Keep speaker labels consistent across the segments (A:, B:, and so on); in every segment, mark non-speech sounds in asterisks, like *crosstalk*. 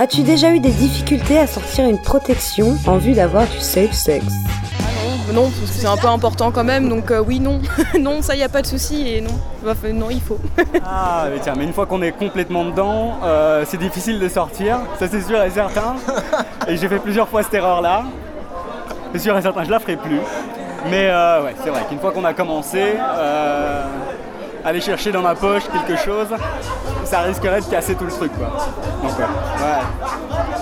A: As-tu déjà eu des difficultés à sortir une protection en vue d'avoir du safe sex
B: non, parce que c'est un peu important quand même, donc euh, oui, non. *laughs* non, ça, y a pas de souci et non. Bah, non, il faut. *laughs*
C: ah, mais tiens, mais une fois qu'on est complètement dedans, euh, c'est difficile de sortir, ça c'est sûr et certain. et j'ai fait plusieurs fois cette erreur-là. C'est sûr et certain, je la ferai plus. Mais euh, ouais, c'est vrai qu'une fois qu'on a commencé, aller chercher dans ma poche quelque chose, ça risquerait de casser tout le truc, quoi. Donc ouais,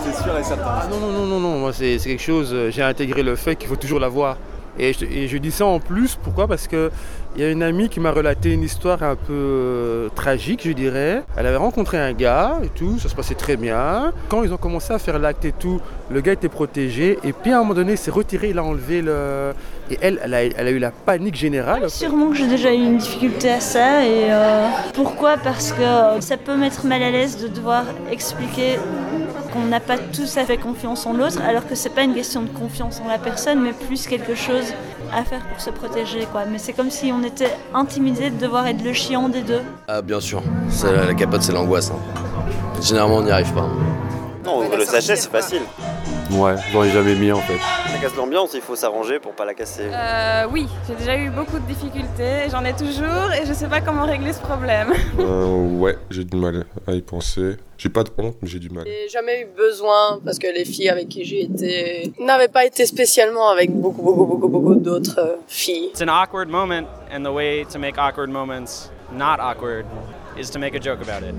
C: c'est sûr et certain.
D: Ah, non, non, non, non, non, moi c'est quelque chose, j'ai intégré le fait qu'il faut toujours l'avoir. Et je, dis ça en plus, pourquoi? Parce qu'il y a une amie qui m'a relaté une histoire un peu euh, tragique, je dirais. Elle avait rencontré un gars et tout, ça se passait très bien. Quand ils ont commencé à faire l'acte et tout, le gars était protégé. Et puis à un moment donné, il s'est retiré, il a enlevé le. Et elle, elle a, eu la panique générale.
E: sûrement que j'ai déjà eu une difficulté à ça. Et euh, pourquoi? Parce que ça peut mettre mal à l'aise de devoir expliquer qu'on n'a pas tous à fait confiance en l'autre, alors que c'est pas une question de confiance en la personne, mais plus quelque chose à faire pour se protéger. Quoi. Mais c'est comme si on était intimidé de devoir être le chiant des deux.
F: Ah bien sûr, la capote c'est l'angoisse. Hein. Généralement on n'y arrive pas.
G: Non, le sachet c'est facile.
H: Ouais, j'en ai jamais mis en fait.
G: Ça casse l'ambiance, il faut s'arranger pour pas la casser.
B: Euh, oui, j'ai déjà eu beaucoup de difficultés, j'en ai toujours et je sais pas comment régler ce problème. *laughs*
H: Euh, ouais, j'ai du mal à y penser. J'ai pas de honte, mais j'ai du mal.
I: J'ai jamais eu besoin parce que les filles avec qui j'ai été n'avaient pas été spécialement avec beaucoup, beaucoup, beaucoup, beaucoup d'autres euh, filles.
J: It's an awkward moment, and the way to make awkward moments not awkward is to make a joke about it.